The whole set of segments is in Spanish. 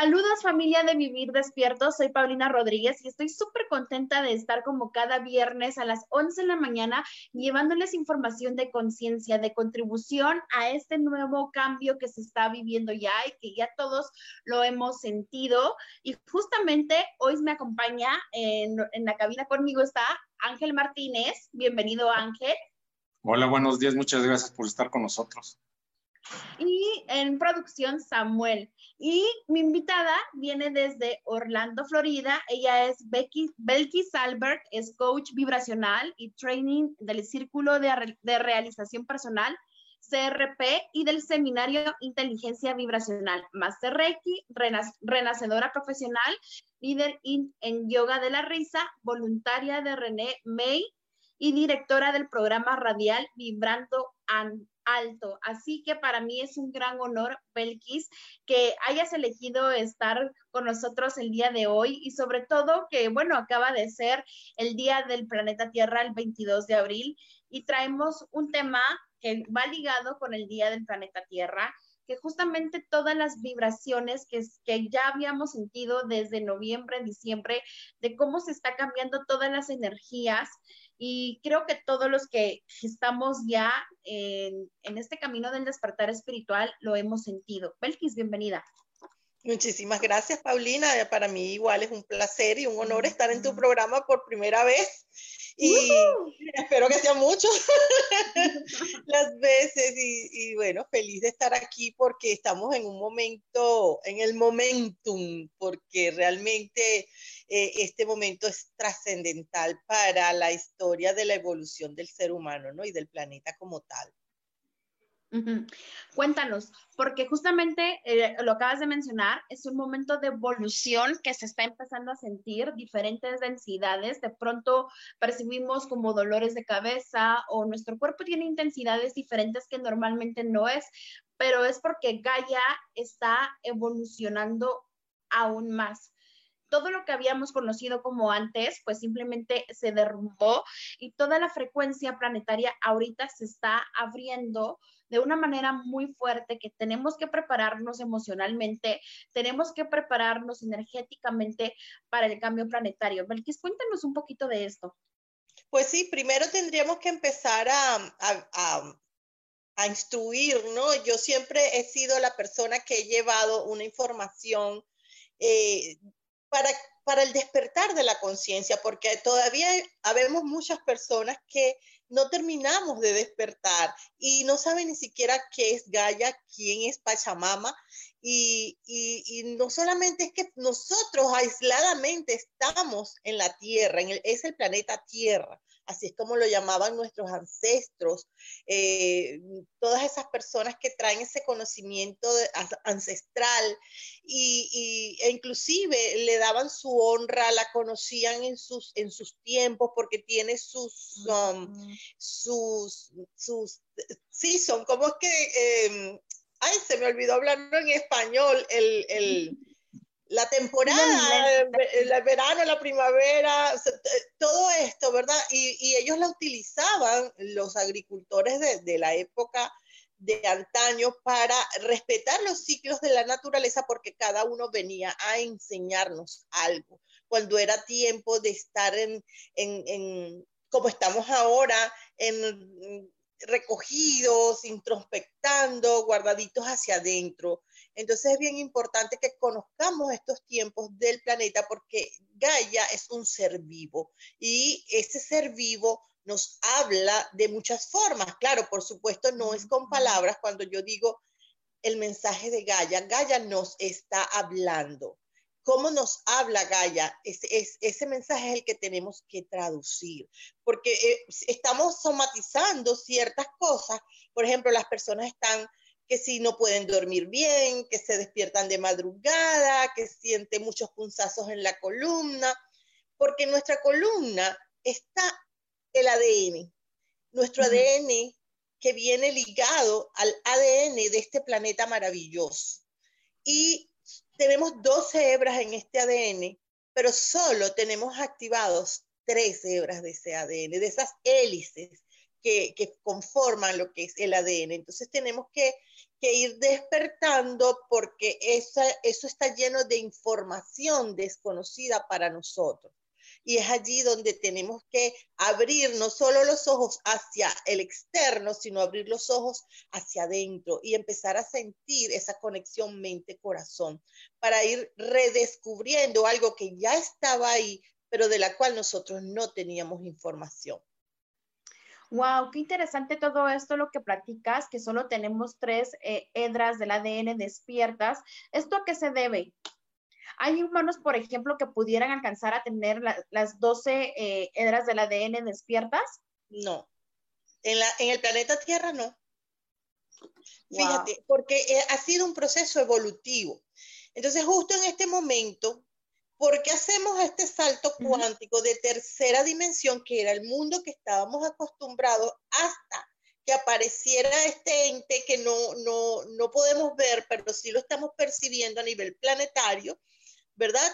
Saludos familia de Vivir Despierto, soy Paulina Rodríguez y estoy súper contenta de estar como cada viernes a las 11 de la mañana llevándoles información de conciencia, de contribución a este nuevo cambio que se está viviendo ya y que ya todos lo hemos sentido. Y justamente hoy me acompaña en, en la cabina conmigo está Ángel Martínez. Bienvenido Ángel. Hola, buenos días, muchas gracias por estar con nosotros. Y en producción, Samuel. Y mi invitada viene desde Orlando, Florida. Ella es Becky, Belky Salbert, es coach vibracional y training del Círculo de, de Realización Personal, CRP, y del Seminario Inteligencia Vibracional, Master Reiki, renacedora profesional, líder en yoga de la risa, voluntaria de René May y directora del programa radial Vibrando and alto. Así que para mí es un gran honor, Belkis, que hayas elegido estar con nosotros el día de hoy y sobre todo que, bueno, acaba de ser el Día del Planeta Tierra el 22 de abril y traemos un tema que va ligado con el Día del Planeta Tierra que justamente todas las vibraciones que, que ya habíamos sentido desde noviembre, diciembre, de cómo se está cambiando todas las energías y creo que todos los que estamos ya en, este camino del despertar espiritual lo hemos sentido. Belkis, bienvenida. Muchísimas gracias, Paulina. Para mí igual es un placer y un honor estar en tu programa por primera vez. Y espero que sea mucho las veces. Y, y, bueno, feliz de estar aquí porque estamos en un momento, en el momentum, porque realmente eh, este momento es trascendental para la historia de la evolución del ser humano ¿no? y del planeta como tal. Cuéntanos, porque justamente eh, lo acabas de mencionar, es un momento de evolución que se está empezando a sentir diferentes densidades. De pronto percibimos como dolores de cabeza o nuestro cuerpo tiene intensidades diferentes que normalmente no es, pero es porque Gaia está evolucionando aún más todo lo que habíamos conocido como antes, pues simplemente se derrumbó y toda la frecuencia planetaria ahorita se está abriendo de una manera muy fuerte que tenemos que prepararnos emocionalmente, tenemos que prepararnos energéticamente para el cambio planetario. Belkis, cuéntanos un poquito de esto. Pues sí, primero tendríamos que empezar a, a instruir, ¿no? Yo siempre he sido la persona que he llevado una información eh, para, para el despertar de la conciencia, porque todavía habemos muchas personas que no terminamos de despertar y no saben ni siquiera qué es Gaia, quién es Pachamama. Y, y, y no solamente es que nosotros aisladamente estamos en la Tierra, en el, es el planeta Tierra, así es como lo llamaban nuestros ancestros, eh, todas esas personas que traen ese conocimiento ancestral y, e inclusive le daban su honra, la conocían en sus, en sus tiempos porque tiene sus, um, sus, sus, sí, son como es que, em, ay, se me olvidó hablarlo en español, el, el la temporada, el, verano, la primavera, todo esto, ¿verdad? Y, ellos la utilizaban, los agricultores de, la época de antaño, para respetar los ciclos de la naturaleza, porque cada uno venía a enseñarnos algo. Cuando era tiempo de estar en, en como estamos ahora, en recogidos, introspectando, guardaditos hacia adentro. Entonces es bien importante que conozcamos estos tiempos del planeta porque Gaia es un ser vivo y ese ser vivo nos habla de muchas formas. Claro, por supuesto, no es con palabras cuando yo digo el mensaje de Gaia. Gaia nos está hablando. ¿Cómo nos habla Gaia? ese mensaje es el que tenemos que traducir, porque eh, estamos somatizando ciertas cosas. Por ejemplo, las personas están que si no pueden dormir bien, que se despiertan de madrugada, que sienten muchos punzazos en la columna, porque en nuestra columna está el ADN, nuestro ADN que viene ligado al ADN de este planeta maravilloso. Y tenemos 12 hebras en este ADN, pero solo tenemos activados tres hebras de ese ADN, de esas hélices que, conforman lo que es el ADN. Entonces tenemos que, ir despertando porque eso está lleno de información desconocida para nosotros y es allí donde tenemos que abrir no solo los ojos hacia el externo, sino abrir los ojos hacia adentro y empezar a sentir esa conexión mente-corazón para ir redescubriendo algo que ya estaba ahí, pero de la cual nosotros no teníamos información. Wow, qué interesante todo esto lo que platicas, que solo tenemos tres eh, hedras del ADN despiertas. ¿Esto a qué se debe? ¿Hay humanos, por ejemplo, que pudieran alcanzar a tener las 12 eh, hedras del ADN despiertas? No. En, el planeta Tierra no. Fíjate, porque eh, ha sido un proceso evolutivo. Entonces, justo en este momento, ¿por qué hacemos este salto cuántico de tercera dimensión, que era el mundo que estábamos acostumbrados, hasta que apareciera este ente que no, no, no podemos ver, pero sí lo estamos percibiendo a nivel planetario, ¿verdad?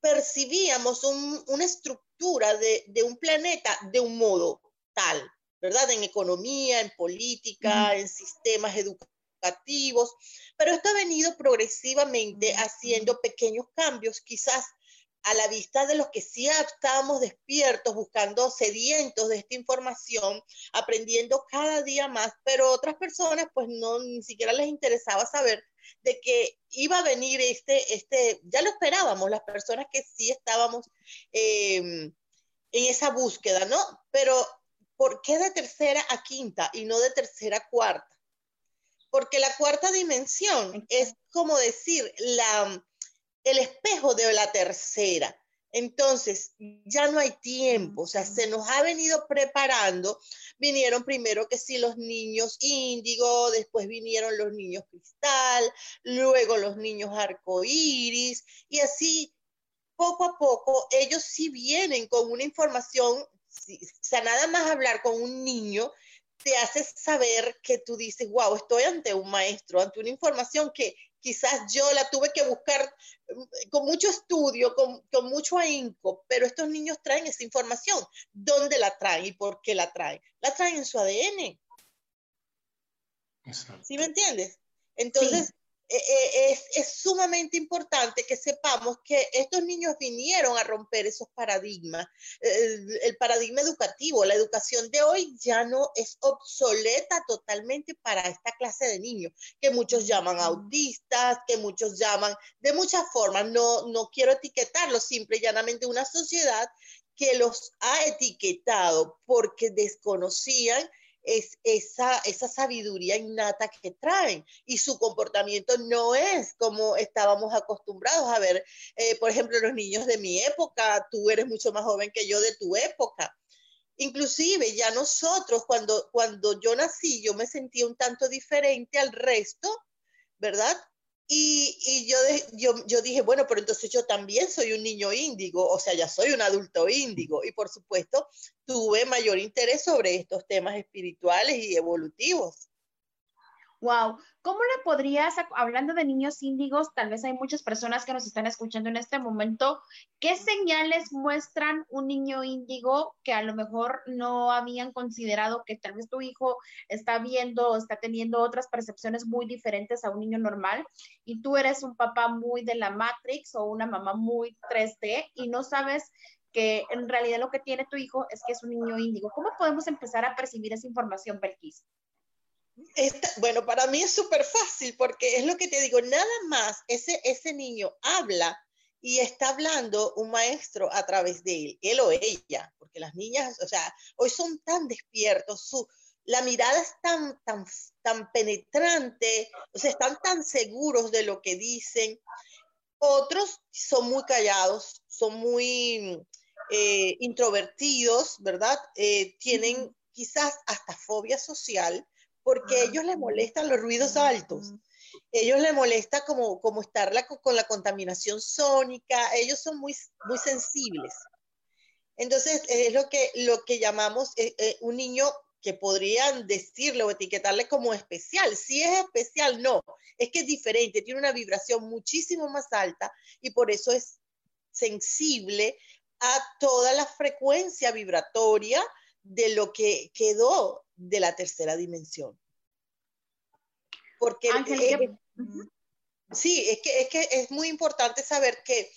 Percibíamos una estructura de, un planeta de un modo tal, ¿verdad? En economía, en política, en sistemas educativos, pero esto ha venido progresivamente haciendo pequeños cambios, quizás a la vista de los que sí estábamos despiertos, buscando sedientos de esta información, aprendiendo cada día más, pero otras personas pues no, ni siquiera les interesaba saber de que iba a venir este, este, ya lo esperábamos, las personas que sí estábamos em, en esa búsqueda, ¿no? Pero ¿por qué de tercera a quinta y no de tercera a cuarta? Porque la cuarta dimensión es como decir la, el espejo de la tercera. Entonces, ya no hay tiempo, o sea, se nos ha venido preparando. Vinieron primero que sí los niños índigo, después vinieron los niños cristal, luego los niños arcoíris, y así poco a poco ellos sí vienen con una información, o sea, nada más hablar con un niño te hace saber que tú dices, wow, estoy ante un maestro, ante una información que quizás yo la tuve que buscar mm, con mucho estudio, con, mucho ahínco, pero estos niños traen esa información. ¿Dónde la traen y por qué la traen? La traen en su ADN. ¿Sí me entiendes? Entonces, es, es, sumamente importante que sepamos que estos niños vinieron a romper esos paradigmas, el, paradigma educativo, la educación de hoy ya no es obsoleta totalmente para esta clase de niños, que muchos llaman autistas, que muchos llaman de muchas formas, no, no quiero etiquetarlos, simple y llanamente una sociedad que los ha etiquetado porque desconocían es esa, esa sabiduría innata que traen y su comportamiento no es como estábamos acostumbrados a ver, eh, por ejemplo, los niños de mi época, tú eres mucho más joven que yo de tu época. Inclusive ya nosotros, cuando, cuando yo nací, yo me sentía un tanto diferente al resto, ¿verdad? Y, yo, yo, yo, dije, bueno, pero entonces yo también soy un niño índigo, o sea, ya soy un adulto índigo. Y por supuesto, tuve mayor interés sobre estos temas espirituales y evolutivos. Wow, ¿cómo le podrías, hablando de niños índigos, tal vez hay muchas personas que nos están escuchando en este momento, ¿qué señales muestran un niño índigo que a lo mejor no habían considerado que tal vez tu hijo está viendo o está teniendo otras percepciones muy diferentes a un niño normal y tú eres un papá muy de la Matrix o una mamá muy 3D y no sabes que en realidad lo que tiene tu hijo es que es un niño índigo? ¿Cómo podemos empezar a percibir esa información, Belkis? Bueno, para mí es súper fácil porque es lo que te digo, nada más ese, ese niño habla y está hablando un maestro a través de él, él o ella, porque las niñas, o sea, hoy son tan despiertos, su, la mirada es tan, tan, tan penetrante, o sea, están tan seguros de lo que dicen. Otros son muy callados, son muy eh, introvertidos, ¿verdad? Eh, tienen quizás hasta fobia social porque a ellos les molestan los ruidos altos. Ellos les molesta como, como estar con la contaminación sónica. Ellos son muy, muy sensibles. Entonces, es lo que, lo que llamamos eh, un niño que podrían decirle o etiquetarle como especial. Si es especial, no, es que es diferente, tiene una vibración muchísimo más alta y por eso es sensible a toda la frecuencia vibratoria de lo que quedó de la tercera dimensión. Porque sí, es que, es que es muy importante saber que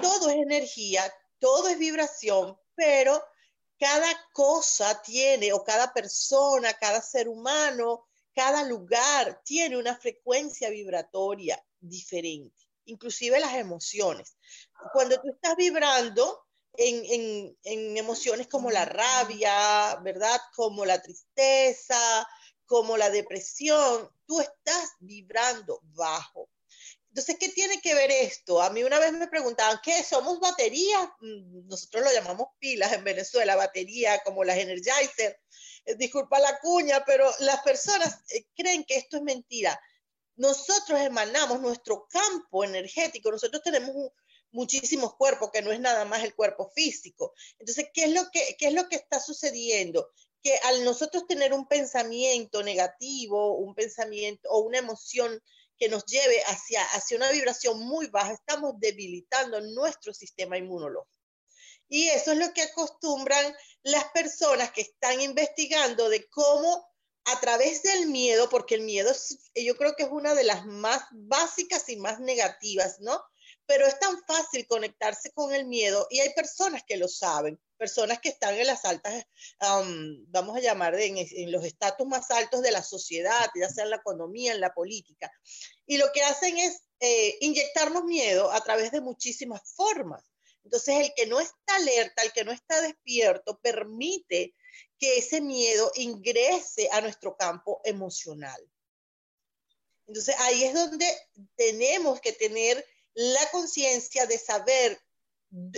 todo es energía, todo es vibración, pero cada cosa tiene, o cada persona, cada ser humano, cada lugar tiene una frecuencia vibratoria diferente, inclusive las emociones. Cuando tú estás vibrando en, emociones como la rabia, ¿verdad? Como la tristeza, como la depresión, tú estás vibrando bajo. Entonces, ¿qué tiene que ver esto? A mí una vez me preguntaban, ¿qué? ¿Somos baterías? Mm, nosotros lo llamamos pilas en Venezuela, batería como las Energizer. Eh, disculpa la cuña, pero las personas eh, creen que esto es mentira. Nosotros emanamos nuestro campo energético, nosotros tenemos muchísimos cuerpos, que no es nada más el cuerpo físico. Entonces, ¿qué es lo que, qué es lo que está sucediendo? Que al nosotros tener un pensamiento negativo, un pensamiento o una emoción que nos lleve hacia, hacia una vibración muy baja, estamos debilitando nuestro sistema inmunológico. Y eso es lo que acostumbran las personas que están investigando de cómo a través del miedo, porque el miedo yo creo que es una de las más básicas y más negativas, ¿no? Pero es tan fácil conectarse con el miedo y hay personas que lo saben personas que están en las altas, vamos a llamar, en, en los estatus más altos de la sociedad, ya sea en la economía, en la política. Y lo que hacen es eh, inyectarnos miedo a través de muchísimas formas. Entonces, el que no está alerta, el que no está despierto, permite que ese miedo ingrese a nuestro campo emocional. Entonces, ahí es donde tenemos que tener la conciencia de saber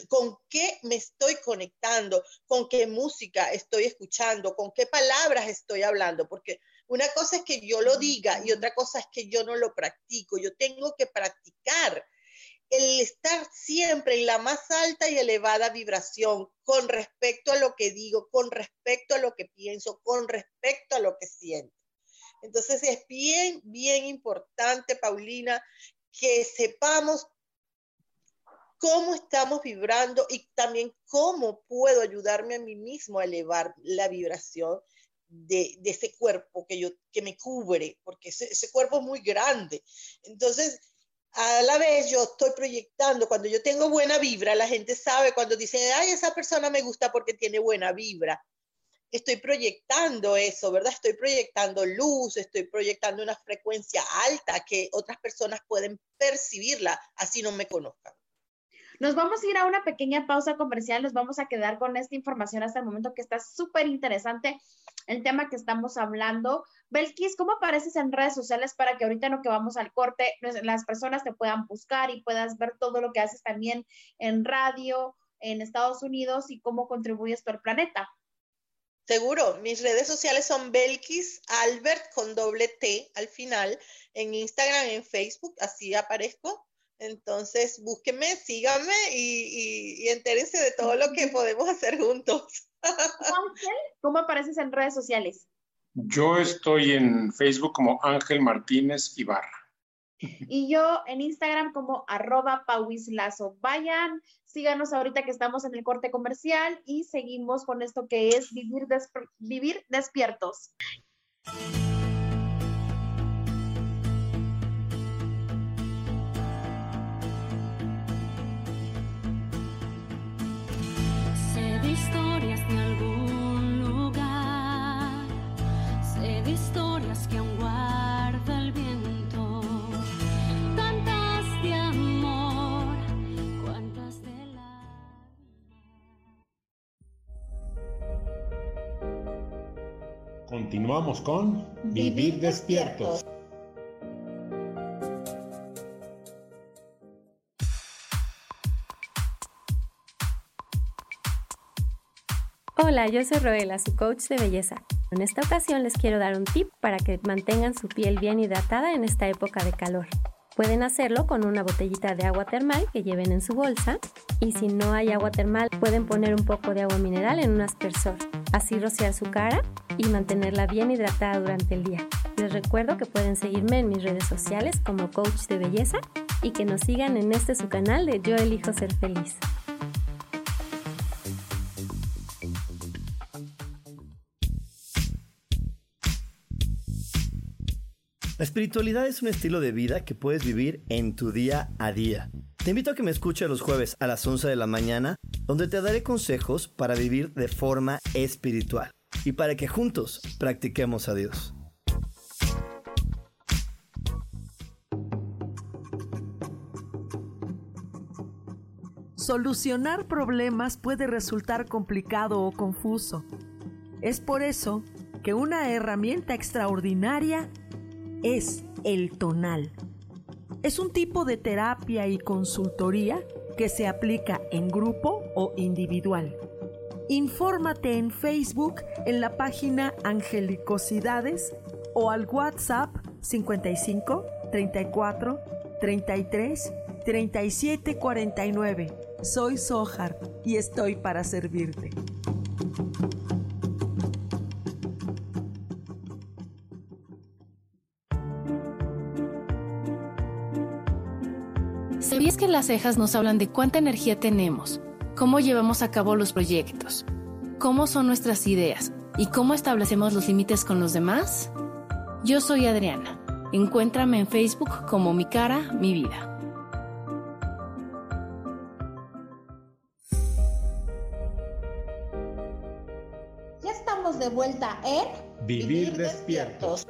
con qué me estoy conectando, con qué música estoy escuchando, con qué palabras estoy hablando, porque una cosa es que yo lo diga y otra cosa es que yo no lo practico. Yo tengo que practicar el estar siempre en la más alta y elevada vibración con respecto a lo que digo, con respecto a lo que pienso, con respecto a lo que siento. Entonces es bien, bien importante, Paulina, que sepamos cómo estamos vibrando y también cómo puedo ayudarme a mí mismo a elevar la vibración de, ese cuerpo que, yo, que me cubre, porque ese, cuerpo es muy grande. Entonces, a la vez yo estoy proyectando, cuando yo tengo buena vibra, la gente sabe cuando dice, ay, esa persona me gusta porque tiene buena vibra. Estoy proyectando eso, ¿verdad? Estoy proyectando luz, estoy proyectando una frecuencia alta que otras personas pueden percibirla, así no me conozcan. Nos vamos a ir a una pequeña pausa comercial, nos vamos a quedar con esta información hasta el momento que está súper interesante el tema que estamos hablando. Belkis, ¿cómo apareces en redes sociales para que ahorita en lo que vamos al corte, las personas te puedan buscar y puedas ver todo lo que haces también en radio en Estados Unidos y cómo contribuyes tú al planeta? Seguro, mis redes sociales son Belkis Albert con doble T al final, en Instagram, en Facebook, así aparezco. Entonces, búsquenme, síganme y, y, entérense de todo lo que podemos hacer juntos. Ángel, ¿cómo apareces en redes sociales? Yo estoy en Facebook como Ángel Martínez Ibarra. Y yo en Instagram como arroba pauislazo. Vayan, síganos ahorita que estamos en el corte comercial y seguimos con esto que es vivir, vivir despiertos. Continuamos con Vivir despiertos. Hola, yo soy Roela, su coach de belleza. En esta ocasión les quiero dar un tip para que mantengan su piel bien hidratada en esta época de calor. Pueden hacerlo con una botellita de agua termal que lleven en su bolsa y si no hay agua termal pueden poner un poco de agua mineral en un aspersor, así rociar su cara y mantenerla bien hidratada durante el día. Les recuerdo que pueden seguirme en mis redes sociales como coach de belleza y que nos sigan en este su canal de Yo elijo ser feliz. La espiritualidad es un estilo de vida que puedes vivir en tu día a día. Te invito a que me escuches los jueves a las 11 de la mañana, donde te daré consejos para vivir de forma espiritual y para que juntos practiquemos a Dios. Solucionar problemas puede resultar complicado o confuso. Es por eso que una herramienta extraordinaria es el tonal. Es un tipo de terapia y consultoría que se aplica en grupo o individual. Infórmate en Facebook en la página Angelicosidades o al WhatsApp 55 34 33 37 49. Soy Sohar y estoy para servirte. ¿Sabías que las cejas nos hablan de cuánta energía tenemos, cómo llevamos a cabo los proyectos, cómo son nuestras ideas y cómo establecemos los límites con los demás? Yo soy Adriana. Encuéntrame en Facebook como Mi Cara, Mi Vida. Ya estamos de vuelta en Vivir despiertos.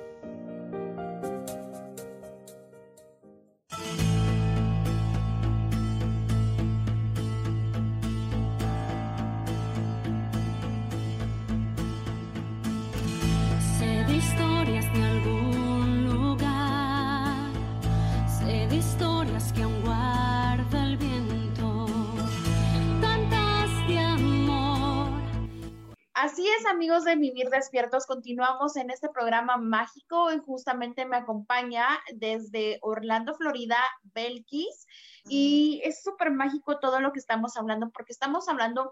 Amigos de Vivir Despiertos, continuamos en este programa mágico. Y justamente me acompaña desde Orlando, Florida, Belkis, y es súper mágico todo lo que estamos hablando porque estamos hablando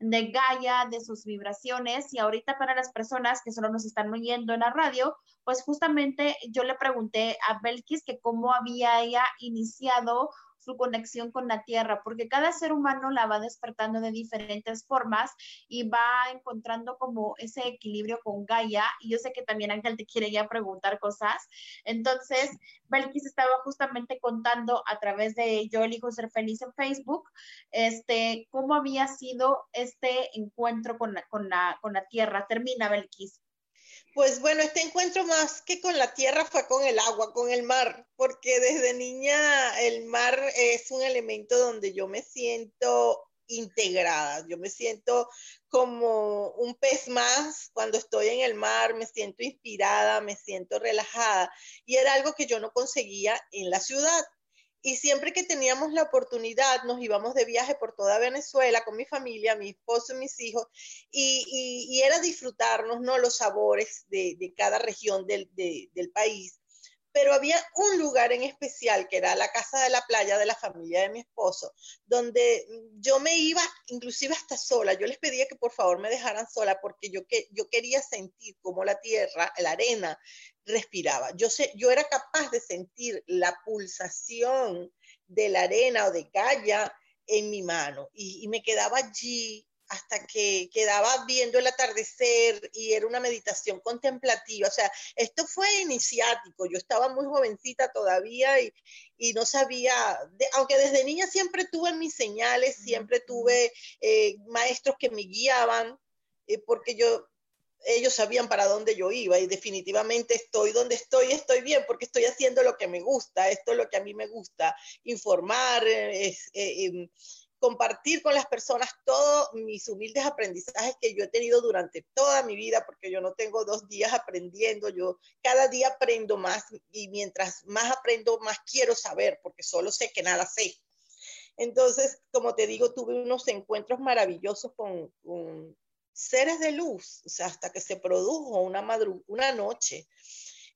de Gaia, de sus vibraciones. Y ahorita para las personas que solo nos están oyendo en la radio, pues justamente yo le pregunté a Belkis que cómo había ella iniciado su conexión con la tierra, porque cada ser humano la va despertando de diferentes formas y va encontrando como ese equilibrio con Gaia. Y yo sé que también Ángel te quiere ya preguntar cosas. Entonces, Belkis estaba justamente contando a través de Yo elijo ser feliz en Facebook, este, cómo había sido este encuentro con la, con la, con la tierra. Termina, Belkis. Pues bueno, este encuentro más que con la tierra fue con el agua, con el mar, porque desde niña el mar es un elemento donde yo me siento integrada, yo me siento como un pez más cuando estoy en el mar, me siento inspirada, me siento relajada y era algo que yo no conseguía en la ciudad. Y siempre que teníamos la oportunidad, nos íbamos de viaje por toda Venezuela con mi familia, mi esposo y mis hijos, y, era disfrutarnos ¿no? los sabores de, cada región del, de, del país pero había un lugar en especial que era la casa de la playa de la familia de mi esposo, donde yo me iba inclusive hasta sola. Yo les pedía que por favor me dejaran sola porque yo, que, yo quería sentir cómo la tierra, la arena respiraba. Yo, sé, yo era capaz de sentir la pulsación de la arena o de Gaia en mi mano y, y me quedaba allí hasta que quedaba viendo el atardecer y era una meditación contemplativa. O sea, esto fue iniciático. Yo estaba muy jovencita todavía y, y no sabía, de, aunque desde niña siempre tuve mis señales, siempre tuve eh, maestros que me guiaban, eh, porque yo ellos sabían para dónde yo iba y definitivamente estoy donde estoy, estoy bien porque estoy haciendo lo que me gusta, esto es lo que a mí me gusta, informar, es, eh, compartir con las personas todos mis humildes aprendizajes que yo he tenido durante toda mi vida, porque yo no tengo dos días aprendiendo, yo cada día aprendo más y mientras más aprendo, más quiero saber, porque solo sé que nada sé. Entonces, como te digo, tuve unos encuentros maravillosos con, seres de luz, o sea, hasta que se produjo una, una noche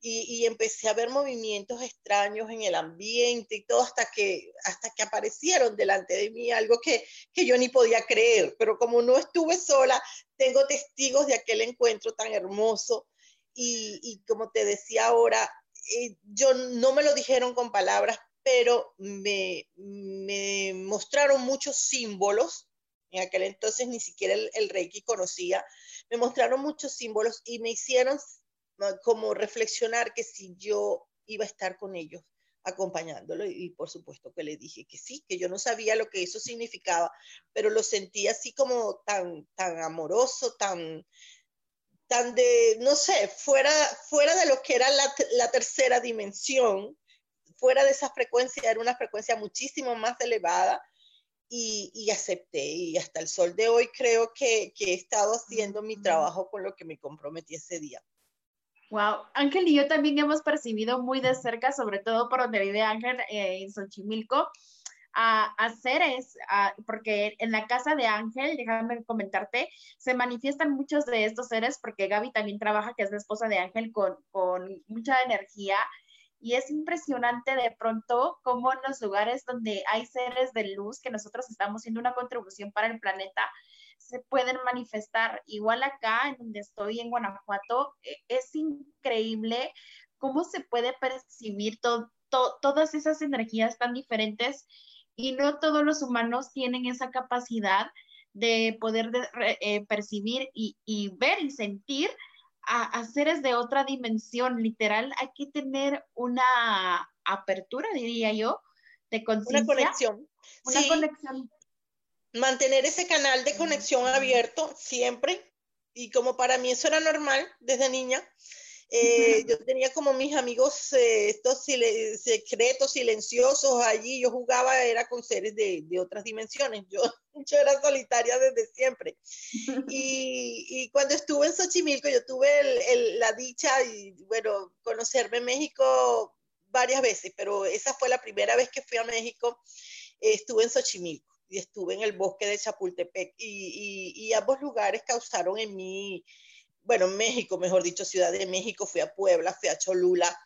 y, empecé a ver movimientos extraños en el ambiente y todo hasta que, hasta que aparecieron delante de mí algo que, que yo ni podía creer, pero como no estuve sola, tengo testigos de aquel encuentro tan hermoso y, y como te decía ahora, eh, yo no me lo dijeron con palabras, pero me, me, mostraron muchos símbolos. En aquel entonces ni siquiera el, el Reiki conocía. Me mostraron muchos símbolos y me hicieron como reflexionar que si yo iba a estar con ellos acompañándolo y, por supuesto que le dije que sí, que yo no sabía lo que eso significaba, pero lo sentí así como tan, tan amoroso, tan, tan de, no sé, fuera, fuera de lo que era la, la tercera dimensión, fuera de esa frecuencia, era una frecuencia muchísimo más elevada y, y, acepté. Y hasta el sol de hoy creo que, que he estado haciendo mi trabajo con lo que me comprometí ese día. Wow, Ángel y yo también hemos percibido muy de cerca, sobre todo por donde vive Ángel eh, en Xochimilco, a, a seres, porque en la casa de Ángel, déjame comentarte, se manifiestan muchos de estos seres, porque Gaby también trabaja, que es la esposa de Ángel, con, con mucha energía. Y es impresionante de pronto cómo en los lugares donde hay seres de luz, que nosotros estamos haciendo una contribución para el planeta, se pueden manifestar. Igual acá, en donde estoy, en Guanajuato, e, es increíble cómo se puede percibir todas esas energías tan diferentes y no todos los humanos tienen esa capacidad de poder eh, percibir y, ver y sentir a, seres de otra dimensión. Literal, hay que tener una apertura, diría yo, de conciencia. Una conexión. Una conexión mantener ese canal de conexión abierto siempre. Y como para mí eso era normal desde niña, eh, yo tenía como mis amigos eh, estos secretos, silenciosos allí. Yo jugaba, era con seres de, de otras dimensiones. Yo, yo, era solitaria desde siempre. Y, y, cuando estuve en Xochimilco, yo tuve el, la dicha y, bueno, conocerme México varias veces, pero esa fue la primera vez que fui a México. estuve en Xochimilco y estuve en el bosque de Chapultepec y, y, ambos lugares causaron en mí, bueno, México, mejor dicho, Ciudad de México, fui a Puebla, fui a Cholula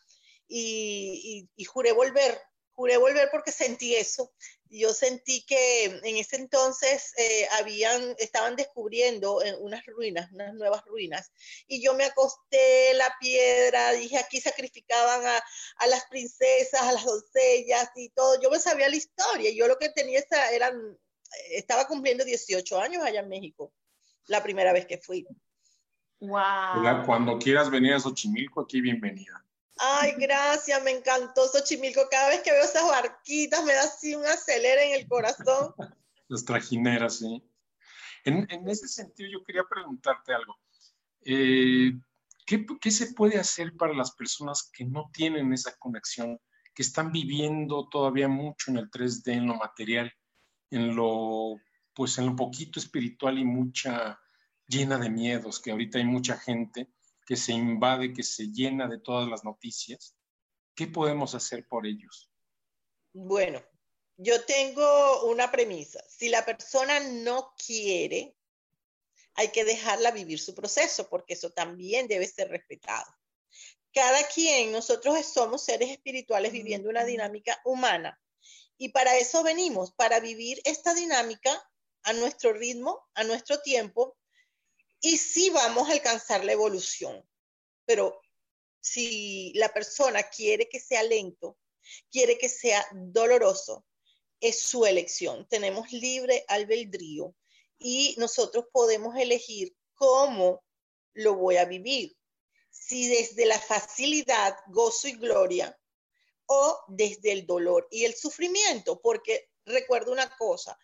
y, juré volver, juré volver porque sentí eso. Yo sentí que en ese entonces eh, habían, estaban descubriendo eh, unas ruinas, unas nuevas ruinas, y yo me acosté en la piedra, dije, aquí sacrificaban a, las princesas, a las doncellas y todo. Yo me sabía la historia, yo lo que tenía eran, estaba cumpliendo 18 años allá en México, la primera vez que fui. Wow. Cuando quieras venir a Xochimilco, aquí bienvenida. Ay, gracias, me encantó Xochimilco. Cada vez que veo esas barquitas me da así un acelere en el corazón. Las trajineras, sí. En, en ese sentido, yo quería preguntarte algo. Eh, ¿qué, ¿Qué se puede hacer para las personas que no tienen esa conexión, que están viviendo todavía mucho en el 3D, en lo material, en lo, pues en lo poquito espiritual y mucha llena de miedos, que ahorita hay mucha gente que se invade, que se llena de todas las noticias. ¿Qué podemos hacer por ellos? Bueno, yo tengo una premisa. Si la persona no quiere, hay que dejarla vivir su proceso, porque eso también debe ser respetado. Cada quien, nosotros somos seres espirituales viviendo una dinámica humana. Y para eso venimos, para vivir esta dinámica a nuestro ritmo, a nuestro tiempo, y sí vamos a alcanzar la evolución. Pero si la persona quiere que sea lento, quiere que sea doloroso, es su elección. Tenemos libre albedrío y nosotros podemos elegir cómo lo voy a vivir. Si desde la facilidad, gozo y gloria o desde el dolor y el sufrimiento, porque recuerdo una cosa,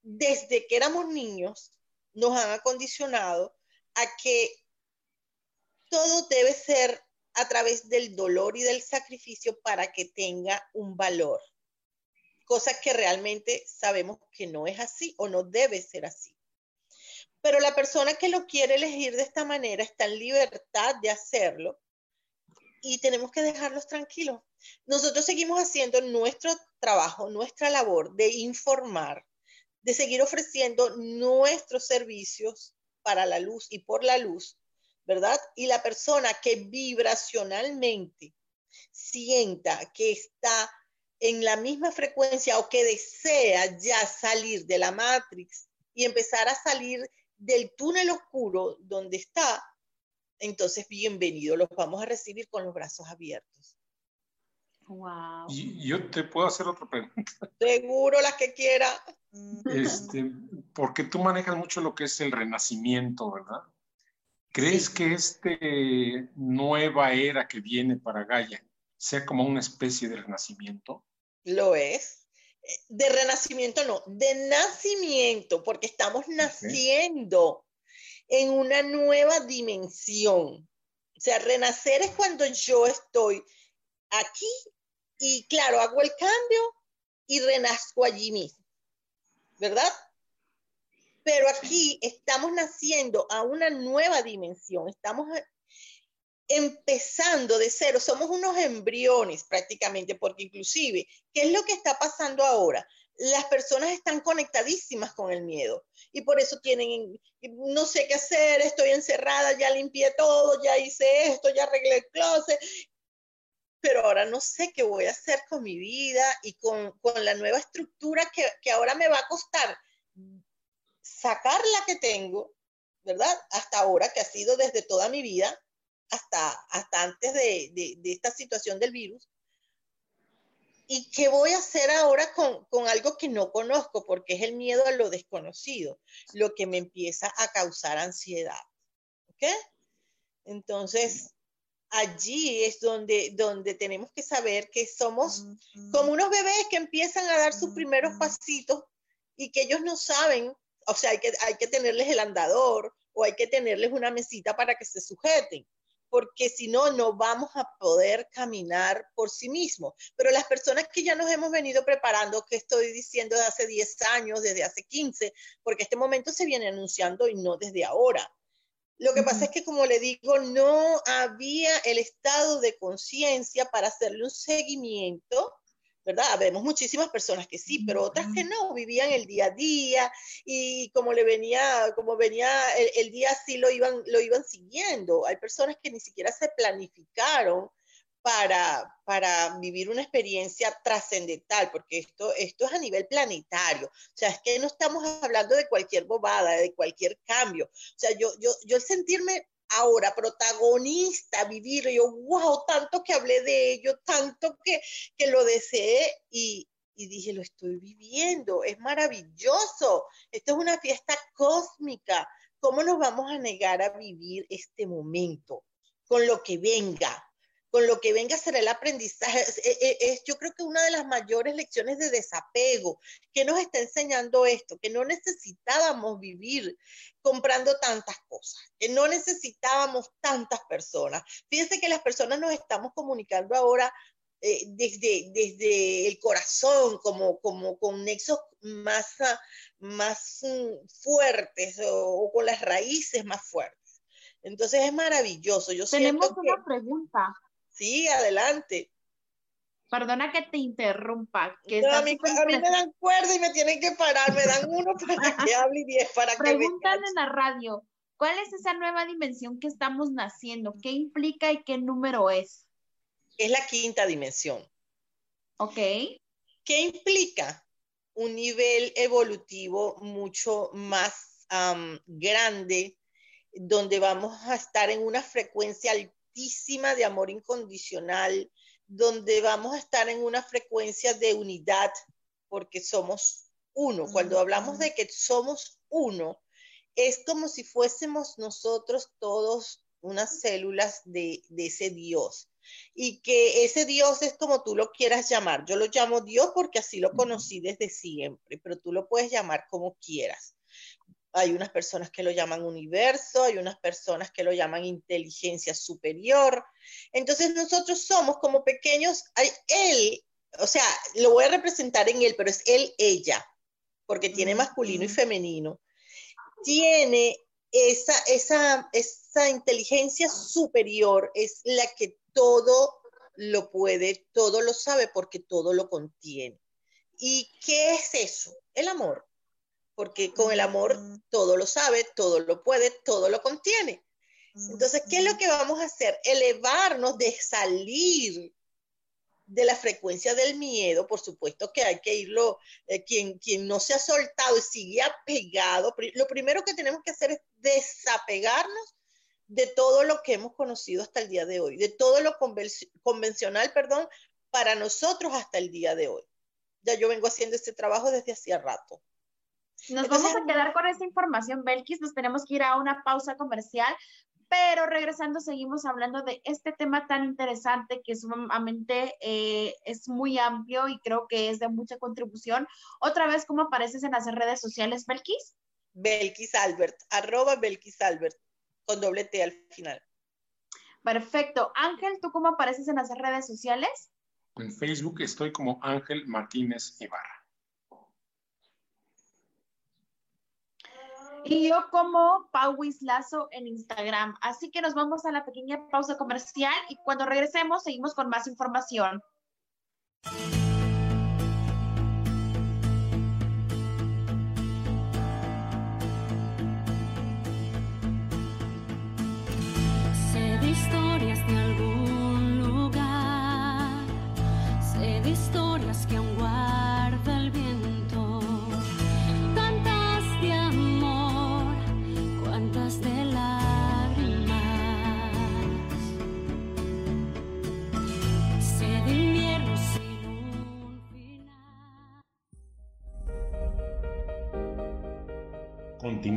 desde que éramos niños nos han acondicionado a que todo debe ser a través del dolor y del sacrificio para que tenga un valor. cosa que realmente sabemos que no es así o no debe ser así. Pero la persona que lo quiere elegir de esta manera está en libertad de hacerlo y tenemos que dejarlos tranquilos. Nosotros seguimos haciendo nuestro trabajo, nuestra labor de informar, de seguir ofreciendo nuestros servicios para la luz y por la luz, ¿verdad? Y la persona que vibracionalmente sienta que está en la misma frecuencia o que desea ya salir de la matrix y empezar a salir del túnel oscuro donde está, entonces bienvenido, los vamos a recibir con los brazos abiertos. Wow. Y yo te puedo hacer otra pregunta. Seguro las que quiera. Este, porque tú manejas mucho lo que es el renacimiento, ¿verdad? ¿Crees que esta nueva era que viene para Gaia sea como una especie de renacimiento? Lo es. De renacimiento no, de nacimiento, porque estamos naciendo en una nueva dimensión. O sea, renacer es cuando yo estoy aquí y claro, hago el cambio y renazco allí mismo. ¿verdad? Pero aquí estamos naciendo a una nueva dimensión, estamos empezando de cero, somos unos embriones prácticamente, porque inclusive, ¿qué es lo que está pasando ahora? Las personas están conectadísimas con el miedo y por eso tienen, no sé qué hacer, estoy encerrada, ya limpié todo, ya hice esto, ya arreglé el closet, pero ahora no sé qué voy a hacer con mi vida y con, la nueva estructura que, ahora me va a costar sacar la que tengo, ¿verdad? Hasta ahora, que ha sido desde toda mi vida, hasta, hasta antes de, de, esta situación del virus. ¿Y qué voy a hacer ahora con, con, algo que no conozco? Porque es el miedo a lo desconocido, lo que me empieza a causar ansiedad. ¿Ok? Entonces, allí es donde, donde tenemos que saber que somos como unos bebés que empiezan a dar sus primeros pasitos y que ellos no saben, o sea, hay que, hay que tenerles el andador o hay que tenerles una mesita para que se sujeten, porque si no, no vamos a poder caminar por sí mismos. Pero las personas que ya nos hemos venido preparando, que estoy diciendo desde hace 10 años, desde hace 15, porque este momento se viene anunciando y no desde ahora lo que pasa es que, como le digo, no había el estado de conciencia para hacerle un seguimiento, ¿verdad? Vemos muchísimas personas que sí, pero otras que no, vivían el día a día y como le venía, como venía el, día así lo iban, lo iban siguiendo. Hay personas que ni siquiera se planificaron para, para vivir una experiencia trascendental, porque esto, esto es a nivel planetario. O sea, es que no estamos hablando de cualquier bobada, de cualquier cambio. O sea, yo, yo, yo sentirme ahora protagonista, vivir, yo, wow, tanto que hablé de ello, tanto que, que lo deseé y, y dije, lo estoy viviendo, es maravilloso, esto es una fiesta cósmica, ¿cómo nos vamos a negar a vivir este momento con lo que venga? Con lo que venga a ser el aprendizaje. Es, yo creo que una de las mayores lecciones de desapego que nos está enseñando esto, que no necesitábamos vivir comprando tantas cosas, que no necesitábamos tantas personas. Fíjense que las personas nos estamos comunicando ahora eh, desde, desde el corazón, como, como con nexos más, más fuertes o, con las raíces más fuertes. Entonces es maravilloso. Yo Tenemos una pregunta. Sí, adelante. Perdona que te interrumpa. Que a, mí, me dan cuerda y me tienen que parar. Me dan uno para que hable y diez para que Preguntan en la radio, ¿cuál es esa nueva dimensión que estamos naciendo? ¿Qué implica y qué número es? Es la quinta dimensión. Ok. ¿Qué implica? Un nivel evolutivo mucho más grande, donde vamos a estar en una frecuencia de amor incondicional, donde vamos a estar en una frecuencia de unidad, porque somos uno. Cuando hablamos de que somos uno, es como si fuésemos nosotros todos unas células de, de, ese Dios. Y que ese Dios es como tú lo quieras llamar. Yo lo llamo Dios porque así lo conocí desde siempre, pero tú lo puedes llamar como quieras hay unas personas que lo llaman universo, hay unas personas que lo llaman inteligencia superior. Entonces nosotros somos como pequeños, hay él, o sea, lo voy a representar en él, pero es él, ella, porque tiene masculino y femenino, tiene esa, esa, esa inteligencia superior, es la que todo lo puede, todo lo sabe porque todo lo contiene. ¿Y qué es eso? El amor. Porque con el amor todo lo sabe, todo lo puede, todo lo contiene. Entonces, ¿qué es lo que vamos a hacer? Elevarnos de salir de la frecuencia del miedo, por supuesto que hay que irlo, eh, quien, quien no se ha soltado y sigue apegado, lo primero que tenemos que hacer es desapegarnos de todo lo que hemos conocido hasta el día de hoy, de todo lo convencional, perdón, para nosotros hasta el día de hoy. Ya yo vengo haciendo este trabajo desde hacía rato. Nos vamos a quedar con esta información, Belkis. Nos tenemos que ir a una pausa comercial, pero regresando seguimos hablando de este tema tan interesante que sumamente eh, es muy amplio y creo que es de mucha contribución. Otra vez, ¿cómo apareces en las redes sociales, Belkis? Belkis Albert, arroba Belkis Albert, con doble T al final. Perfecto. Ángel, ¿tú cómo apareces en las redes sociales? En Facebook estoy como Ángel Martínez Ibarra. Y yo como Pauis Lazo en Instagram. Así que nos vamos a la pequeña pausa comercial y cuando regresemos seguimos con más información.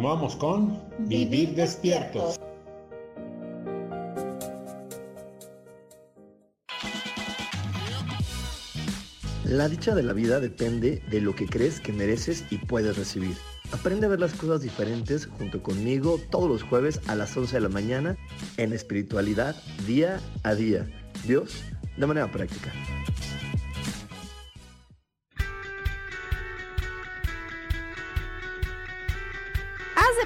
Continuamos con Vivir despiertos. La dicha de la vida depende de lo que crees que mereces y puedes recibir. Aprende a ver las cosas diferentes junto conmigo todos los jueves a las 11 de la mañana en espiritualidad día a día. Dios, de manera práctica.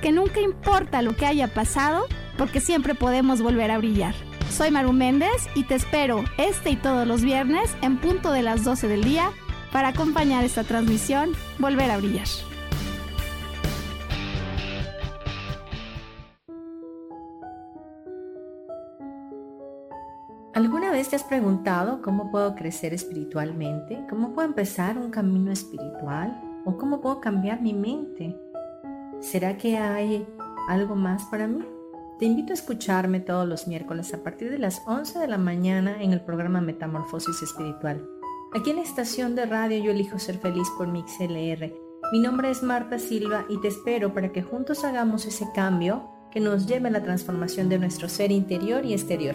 que nunca importa lo que haya pasado, porque siempre podemos volver a brillar. Soy Maru Méndez y te espero este y todos los viernes en punto de las 12 del día para acompañar esta transmisión Volver a Brillar. ¿Alguna vez te has preguntado cómo puedo crecer espiritualmente? ¿Cómo puedo empezar un camino espiritual? ¿O cómo puedo cambiar mi mente? ¿Será que hay algo más para mí? Te invito a escucharme todos los miércoles a partir de las 11 de la mañana en el programa Metamorfosis Espiritual. Aquí en la estación de radio Yo elijo ser feliz por MixLR. Mi nombre es Marta Silva y te espero para que juntos hagamos ese cambio que nos lleve a la transformación de nuestro ser interior y exterior.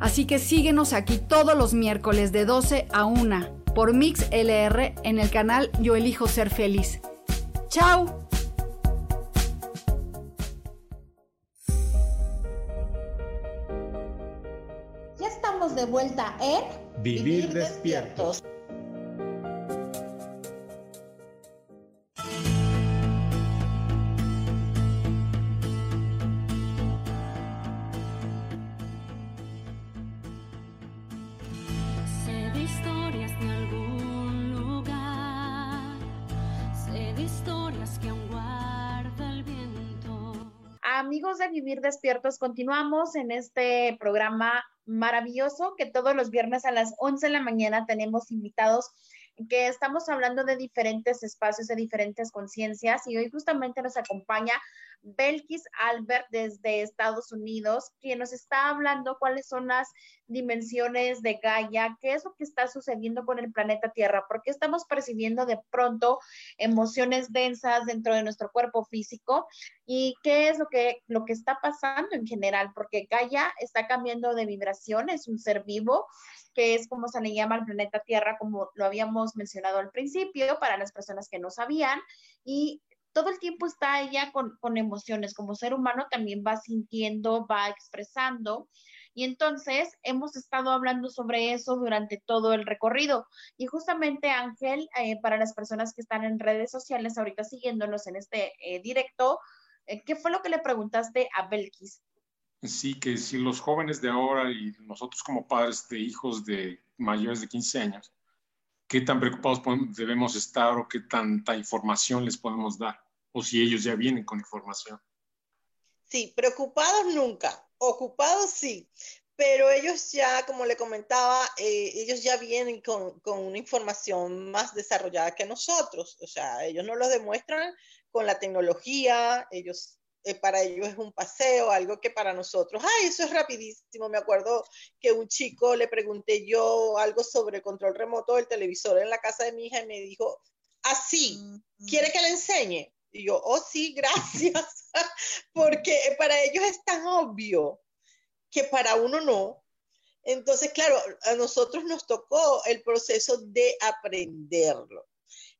Así que síguenos aquí todos los miércoles de 12 a 1 por Mix LR en el canal Yo Elijo Ser Feliz. ¡Chao! Ya estamos de vuelta en Vivir despiertos. Despiertos, continuamos en este programa maravilloso que todos los viernes a las 11 de la mañana tenemos invitados que estamos hablando de diferentes espacios, de diferentes conciencias. Y hoy justamente nos acompaña Belkis Albert desde Estados Unidos, quien nos está hablando cuáles son las dimensiones de Gaia, qué es lo que está sucediendo con el planeta Tierra, porque estamos percibiendo de pronto emociones densas dentro de nuestro cuerpo físico y qué es lo que, lo que está pasando en general, porque Gaia está cambiando de vibración, es un ser vivo, que es como se le llama al planeta Tierra, como lo habíamos mencionado al principio, para las personas que no sabían, y todo el tiempo está ella con, con emociones, como ser humano también va sintiendo, va expresando. Y entonces hemos estado hablando sobre eso durante todo el recorrido. Y justamente Ángel, eh, para las personas que están en redes sociales ahorita siguiéndonos en este eh, directo, eh, ¿qué fue lo que le preguntaste a Belkis? Sí, que si los jóvenes de ahora y nosotros como padres de hijos de mayores de 15 años, ¿qué tan preocupados debemos estar o qué tanta información les podemos dar? O si ellos ya vienen con información. Sí, preocupados nunca, ocupados sí, pero ellos ya, como le comentaba, eh, ellos ya vienen con, con, una información más desarrollada que nosotros, o sea, ellos no lo demuestran con la tecnología, ellos eh, para ellos es un paseo, algo que para nosotros, ay, eso es rapidísimo. Me acuerdo que un chico le pregunté yo algo sobre el control remoto del televisor en la casa de mi hija y me dijo, así, ¿quiere que le enseñe? Y yo, oh sí, gracias, porque para ellos es tan obvio que para uno no. Entonces, claro, a nosotros nos tocó el proceso de aprenderlo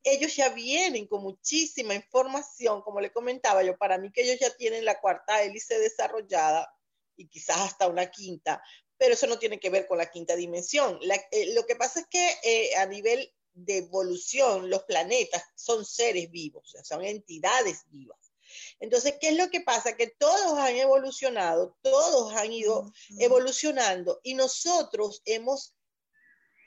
ellos ya vienen con muchísima información, como le comentaba yo, para mí que ellos ya tienen la cuarta hélice desarrollada y quizás hasta una quinta, pero eso no tiene que ver con la quinta dimensión. Eh, lo que pasa es que eh, a nivel de evolución, los planetas son seres vivos, son entidades vivas. Entonces, ¿qué es lo que pasa? Que todos han evolucionado, todos han ido evolucionando y nosotros hemos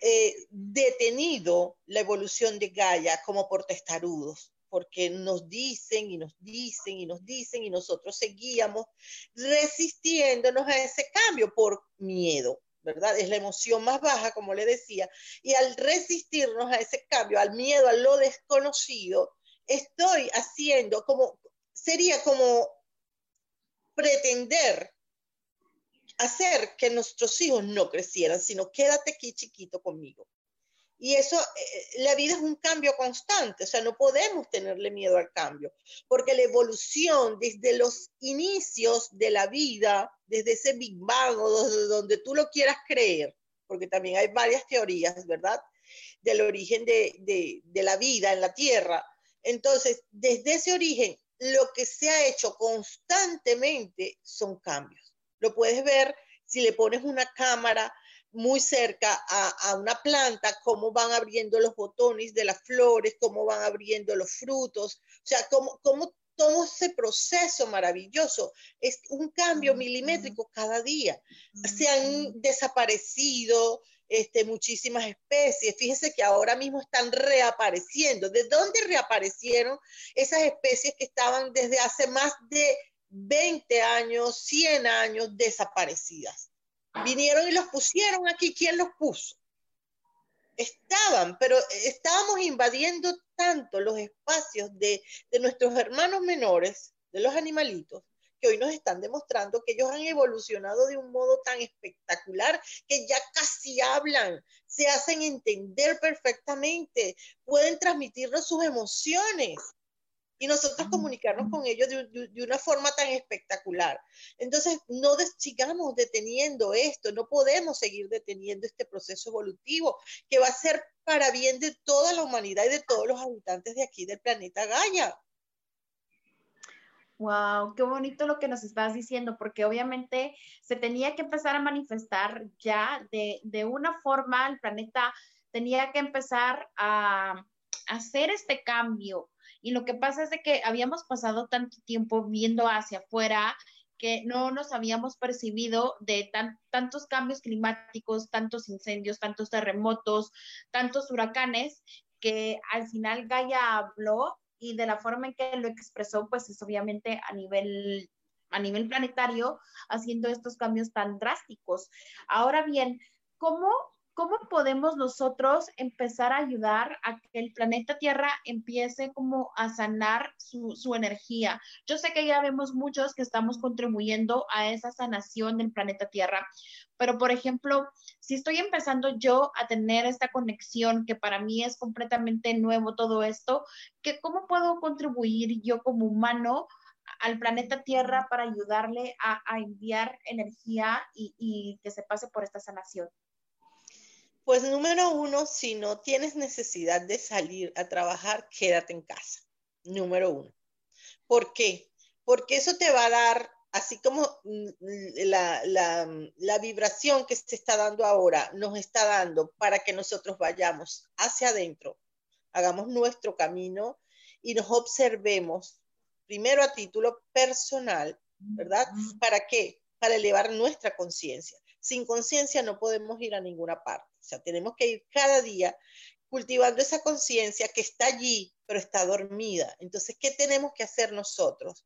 eh, detenido la evolución de Gaia como por testarudos, porque nos dicen y nos dicen y nos dicen y nosotros seguíamos resistiéndonos a ese cambio por miedo. ¿Verdad? Es la emoción más baja, como le decía, y al resistirnos a ese cambio, al miedo, a lo desconocido, estoy haciendo como, sería como pretender hacer que nuestros hijos no crecieran, sino quédate aquí chiquito conmigo. Y eso, eh, la vida es un cambio constante, o sea, no podemos tenerle miedo al cambio, porque la evolución desde los inicios de la vida, desde ese Big Bang o donde tú lo quieras creer, porque también hay varias teorías, ¿verdad? Del origen de, de, de la vida en la Tierra. Entonces, desde ese origen, lo que se ha hecho constantemente son cambios. Lo puedes ver si le pones una cámara muy cerca a, una planta, cómo van abriendo los botones de las flores, cómo van abriendo los frutos, o sea, cómo, cómo todo ese proceso maravilloso es un cambio milimétrico cada día. Se han desaparecido este, muchísimas especies. Fíjese que ahora mismo están reapareciendo. ¿De dónde reaparecieron esas especies que estaban desde hace más de 20 años, 100 años desaparecidas. Vinieron y los pusieron aquí. ¿Quién los puso? Estaban, pero estábamos invadiendo tanto los espacios de, de nuestros hermanos menores, de los animalitos, que hoy nos están demostrando que ellos han evolucionado de un modo tan espectacular que ya casi hablan, se hacen entender perfectamente, pueden transmitirnos sus emociones y nosotros comunicarnos con ellos de, una forma tan espectacular. Entonces, no sigamos deteniendo esto, no podemos seguir deteniendo este proceso evolutivo que va a ser para bien de toda la humanidad y de todos los habitantes de aquí del planeta Gaia. Wow, qué bonito lo que nos estás diciendo, porque obviamente se tenía que empezar a manifestar ya de, de una forma, el planeta tenía que empezar a hacer este cambio, y lo que pasa es de que habíamos pasado tanto tiempo viendo hacia afuera que no nos habíamos percibido de tantos cambios climáticos, tantos incendios, tantos terremotos, tantos huracanes, que al final Gaia habló y de la forma en que lo expresó, pues es obviamente a nivel a nivel planetario haciendo estos cambios tan drásticos. Ahora bien, ¿cómo ¿cómo podemos nosotros empezar a ayudar a que el planeta Tierra empiece como a sanar su, su, energía? Yo sé que ya vemos muchos que estamos contribuyendo a esa sanación del planeta Tierra, pero por ejemplo, si estoy empezando yo a tener esta conexión que para mí es completamente nuevo todo esto, ¿qué, ¿cómo puedo contribuir yo como humano? al planeta Tierra para ayudarle a, a enviar energía y, y que se pase por esta sanación. Pues número uno, si no tienes necesidad de salir a trabajar, quédate en casa. Número uno. ¿Por qué? Porque eso te va a dar, así como mm, la, la, la, vibración que se está dando ahora nos está dando para que nosotros vayamos hacia adentro, hagamos nuestro camino y nos observemos, primero a título personal, ¿verdad? ¿Para qué? Para elevar nuestra conciencia. Sin conciencia no podemos ir a ninguna parte. O sea, tenemos que ir cada día cultivando esa conciencia que está allí, pero está dormida. Entonces, ¿qué tenemos que hacer nosotros?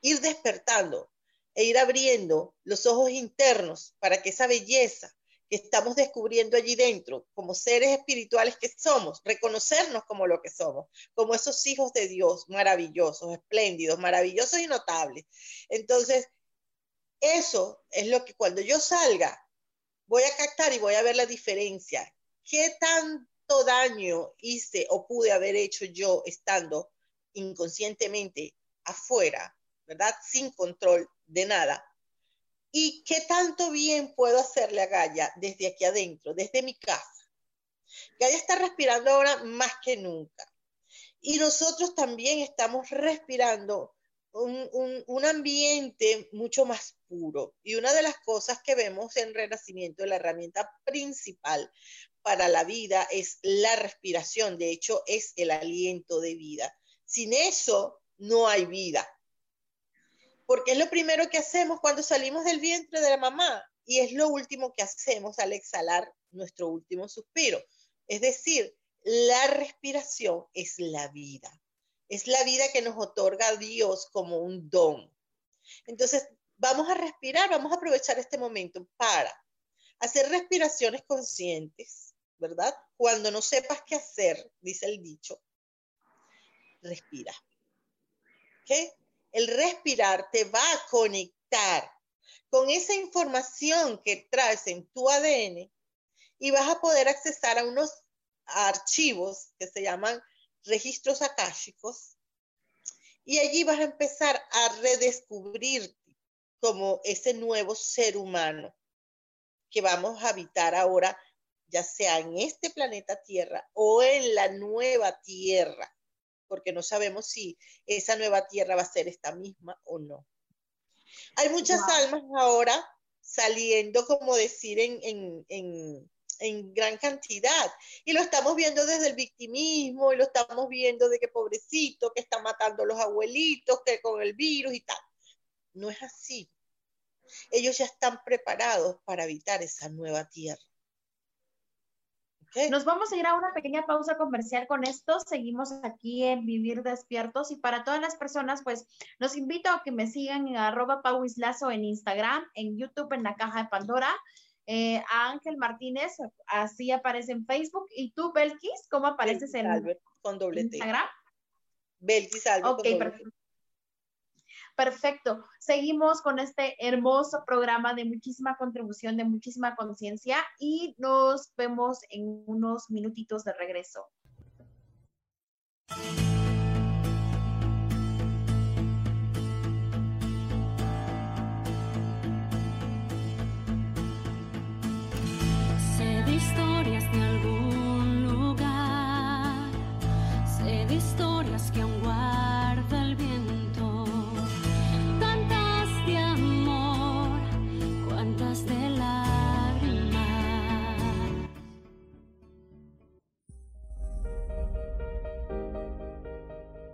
Ir despertando e ir abriendo los ojos internos para que esa belleza que estamos descubriendo allí dentro, como seres espirituales que somos, reconocernos como lo que somos, como esos hijos de Dios maravillosos, espléndidos, maravillosos y notables. Entonces, eso es lo que cuando yo salga, voy a captar y voy a ver la diferencia. ¿Qué tanto daño hice o pude haber hecho yo estando inconscientemente afuera, ¿verdad? Sin control de nada. ¿Y qué tanto bien puedo hacerle a Gaia desde aquí adentro, desde mi casa? Gaia está respirando ahora más que nunca. Y nosotros también estamos respirando un, un, ambiente mucho más puro. Y una de las cosas que vemos en Renacimiento, la herramienta principal para la vida es la respiración. De hecho, es el aliento de vida. Sin eso, no hay vida. Porque es lo primero que hacemos cuando salimos del vientre de la mamá y es lo último que hacemos al exhalar nuestro último suspiro. Es decir, la respiración es la vida. Es la vida que nos otorga Dios como un don. Entonces, vamos a respirar, vamos a aprovechar este momento para hacer respiraciones conscientes, ¿verdad? Cuando no sepas qué hacer, dice el dicho, respira. ¿Ok? El respirar te va a conectar con esa información que traes en tu ADN y vas a poder accesar a unos archivos que se llaman registros akáshicos y allí vas a empezar a redescubrirte como ese nuevo ser humano que vamos a habitar ahora, ya sea en este planeta Tierra o en la nueva Tierra, porque no sabemos si esa nueva Tierra va a ser esta misma o no. Hay muchas almas ahora saliendo, como decir, en, en, en en gran cantidad. Y lo estamos viendo desde el victimismo y lo estamos viendo de que pobrecito, que está matando los abuelitos, que con el virus y tal. No es así. Ellos ya están preparados para habitar esa nueva tierra. Nos vamos a ir a una pequeña pausa comercial con esto. Seguimos aquí en Vivir Despiertos y para todas las personas, pues los invito a que me sigan en arroba pauislazo en Instagram, en YouTube, en la caja de Pandora eh, Ángel Martínez, así aparece en Facebook. ¿Y tú, Belkis, cómo apareces en con doble Instagram? Belkis Albert Ok, perfecto. Perfecto. Seguimos con este hermoso programa de muchísima contribución, de muchísima conciencia y nos vemos en unos minutitos de regreso.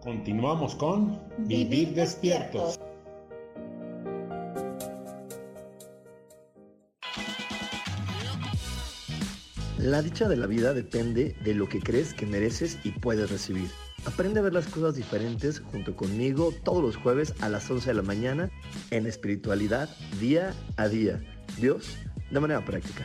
Continuamos con Vivir despiertos. La dicha de la vida depende de lo que crees que mereces y puedes recibir. Aprende a ver las cosas diferentes junto conmigo todos los jueves a las 11 de la mañana en espiritualidad día a día. Dios de manera práctica.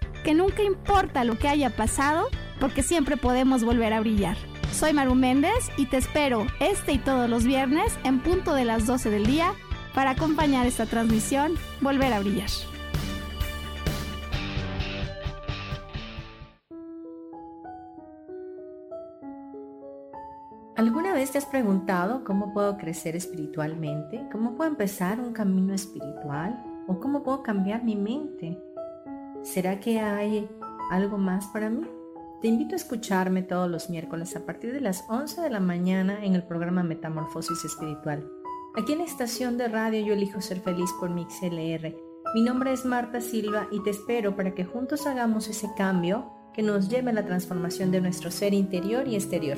que nunca importa lo que haya pasado, porque siempre podemos volver a brillar. Soy Maru Méndez y te espero este y todos los viernes en punto de las 12 del día para acompañar esta transmisión, volver a brillar. ¿Alguna vez te has preguntado cómo puedo crecer espiritualmente? ¿Cómo puedo empezar un camino espiritual? ¿O cómo puedo cambiar mi mente? ¿Será que hay algo más para mí? Te invito a escucharme todos los miércoles a partir de las 11 de la mañana en el programa Metamorfosis Espiritual Aquí en la estación de radio yo elijo ser feliz por MixLR. Mi nombre es Marta Silva y te espero para que juntos hagamos ese cambio que nos lleve a la transformación de nuestro ser interior y exterior.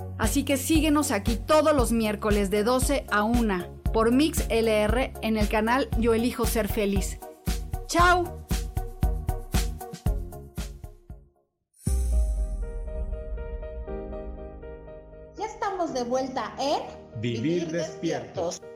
Así que síguenos aquí todos los miércoles de 12 a 1 por Mix LR en el canal Yo Elijo Ser Feliz. ¡Chao! de vuelta en Vivir, despiertos. Chicos,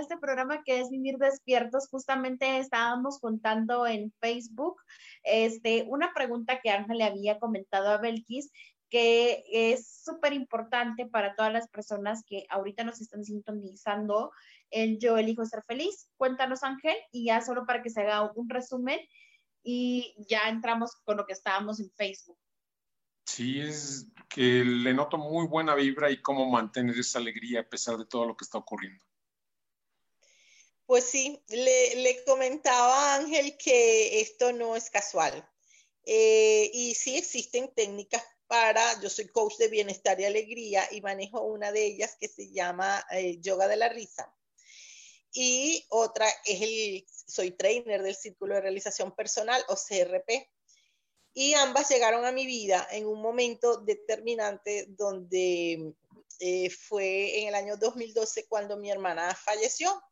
este programa que es Vivir Despiertos. Justamente estábamos contando en Facebook este, una pregunta que Ángel le había comentado a Belkis que es súper importante para todas las personas que ahorita nos están sintonizando el Yo elijo ser feliz. Cuéntanos, Ángel, y ya solo para que se haga un resumen y ya entramos con lo que estábamos en Facebook. Sí, es que le noto muy buena vibra y cómo mantener esa alegría a pesar de todo lo que está ocurriendo. Pues sí, le, comentaba a Ángel que esto no es casual. Eh, y sí existen técnicas para, yo soy coach de bienestar y alegría y manejo una de ellas que se llama eh, yoga de la risa. Y otra es el, soy trainer del Círculo de Realización Personal o CRP. Y ambas llegaron a mi vida en un momento determinante donde eh, fue en el año 2012 cuando mi hermana falleció,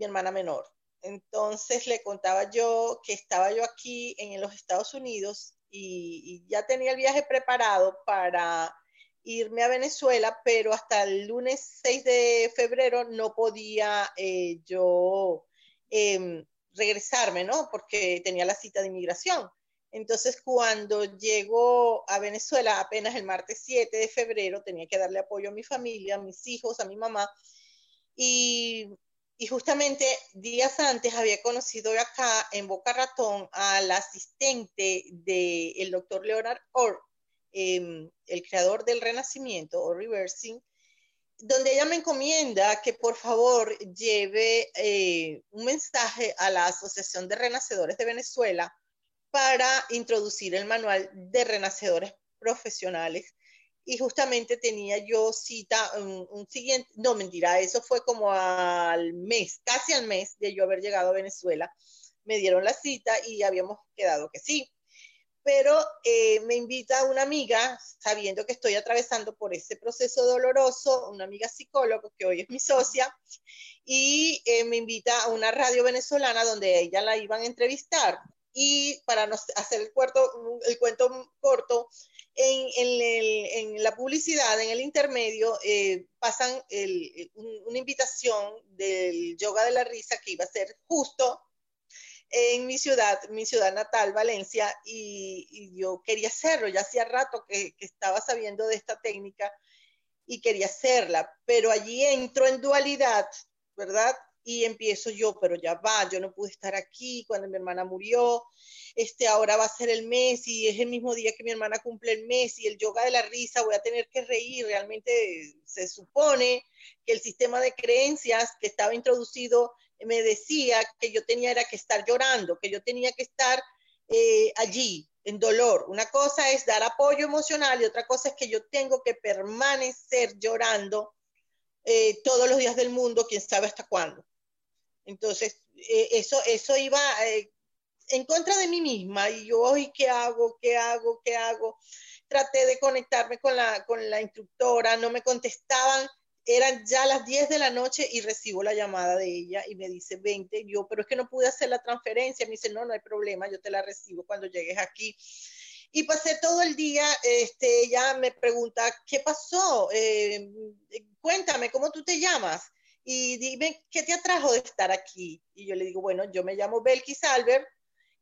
mi hermana menor. Entonces le contaba yo que estaba yo aquí en los Estados Unidos y, ya tenía el viaje preparado para irme a Venezuela, pero hasta el lunes 6 de febrero no podía eh, yo em, regresarme, ¿no? Porque tenía la cita de inmigración. Entonces, cuando llego a Venezuela, apenas el martes 7 de febrero, tenía que darle apoyo a mi familia, a mis hijos, a mi mamá. Y y justamente días antes había conocido acá en Boca Ratón al asistente del doctor Leonard Orr, em, el creador del Renacimiento o Reversing, donde ella me encomienda que por favor lleve eh, un mensaje a la Asociación de Renacedores de Venezuela para introducir el manual de renacedores profesionales y justamente tenía yo cita un, siguiente, no mentira, eso fue como al mes, casi al mes de yo haber llegado a Venezuela. Me dieron la cita y habíamos quedado que sí. pero eh, me invita una amiga, sabiendo que estoy atravesando por ese proceso doloroso, una amiga psicóloga que hoy es mi socia, y eh, me invita a una radio venezolana donde ella la iban a entrevistar. Y para no hacer el, el cuento corto, en, la publicidad, en el intermedio, eh, pasan una invitación del yoga de la risa que iba a ser justo en mi ciudad, mi ciudad natal, Valencia, y, yo quería hacerlo, ya hacía rato que, que, estaba sabiendo de esta técnica y quería hacerla, pero allí entro en dualidad, ¿verdad? Y empiezo yo, pero ya va, yo no pude estar aquí cuando mi hermana murió, este, ahora va a ser el mes y es el mismo día que mi hermana cumple el mes y el yoga de la risa, voy a tener que reír, realmente se supone que el sistema de creencias que estaba introducido me decía que yo tenía que estar llorando, que yo tenía que estar eh, allí en dolor. Una cosa es dar apoyo emocional y otra cosa es que yo tengo que permanecer llorando eh, todos los días del mundo, quién sabe hasta cuándo. Entonces, eh, eso, eso iba en contra de mí misma y yo, hoy ¿qué hago? ¿Qué hago? ¿Qué hago? Traté de conectarme con la, con la instructora, no me contestaban eran ya las 10 de la noche y recibo la llamada de ella y me dice, 20, yo, pero es que no pude hacer la transferencia. Me dice, no, no hay problema, yo te la recibo cuando llegues aquí. Y pasé todo el día, este, ella me pregunta, ¿qué pasó? Eh, cuéntame, ¿cómo tú te llamas? Y dime, ¿qué te atrajo de estar aquí? Y yo le digo, bueno, yo me llamo Belkis Albert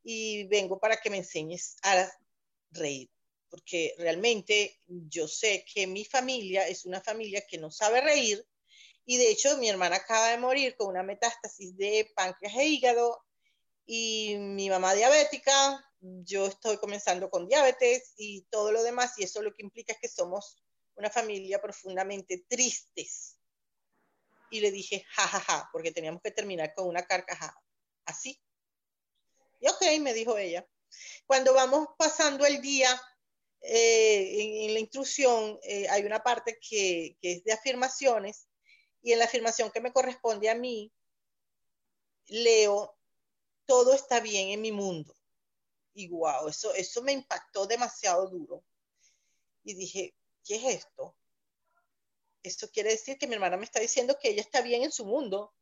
y vengo para que me enseñes a reír porque realmente yo sé que mi familia es una familia que no sabe reír y de hecho mi hermana acaba de morir con una metástasis de páncreas e hígado y mi mamá diabética, yo estoy comenzando con diabetes y todo lo demás y eso lo que implica es que somos una familia profundamente tristes. Y le dije, jajaja, ja, ja, porque teníamos que terminar con una carcajada. Así. Y ok, me dijo ella. Cuando vamos pasando el día, eh, en, la instrucción eh, hay una parte que, es de afirmaciones y en la afirmación que me corresponde a mí, leo, todo está bien en mi mundo. Y wow, eso, eso me impactó demasiado duro. Y dije, ¿qué es esto? Esto quiere decir que mi hermana me está diciendo que ella está bien en su mundo.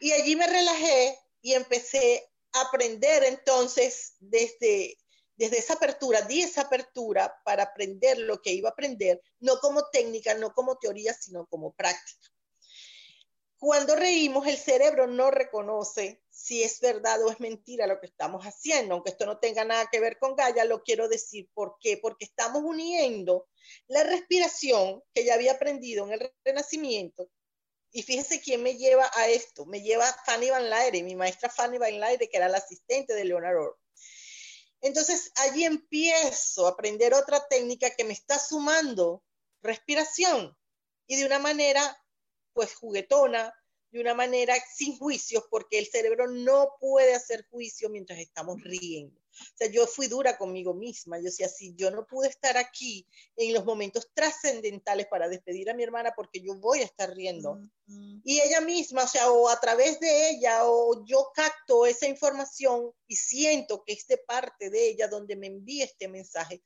Y allí me relajé y empecé a aprender entonces desde desde esa apertura, di esa apertura para aprender lo que iba a aprender, no como técnica, no como teoría, sino como práctica. Cuando reímos, el cerebro no reconoce si es verdad o es mentira lo que estamos haciendo, aunque esto no tenga nada que ver con Gaia, lo quiero decir. ¿Por qué? Porque estamos uniendo la respiración que ya había aprendido en el Renacimiento. Y fíjese quién me lleva a esto. Me lleva Fanny Van Laere, mi maestra Fanny Van Laere, que era la asistente de Leonard entonces allí empiezo a aprender otra técnica que me está sumando respiración y de una manera pues juguetona, de una manera sin juicios, porque el cerebro no puede hacer juicio mientras estamos riendo. O sea, yo fui dura conmigo misma. Yo decía, si yo no pude estar aquí en los momentos trascendentales para despedir a mi hermana porque yo voy a estar riendo. Y ella misma, o sea, o a través de ella, o yo capto esa información y siento que es de parte de ella donde me envía este mensaje.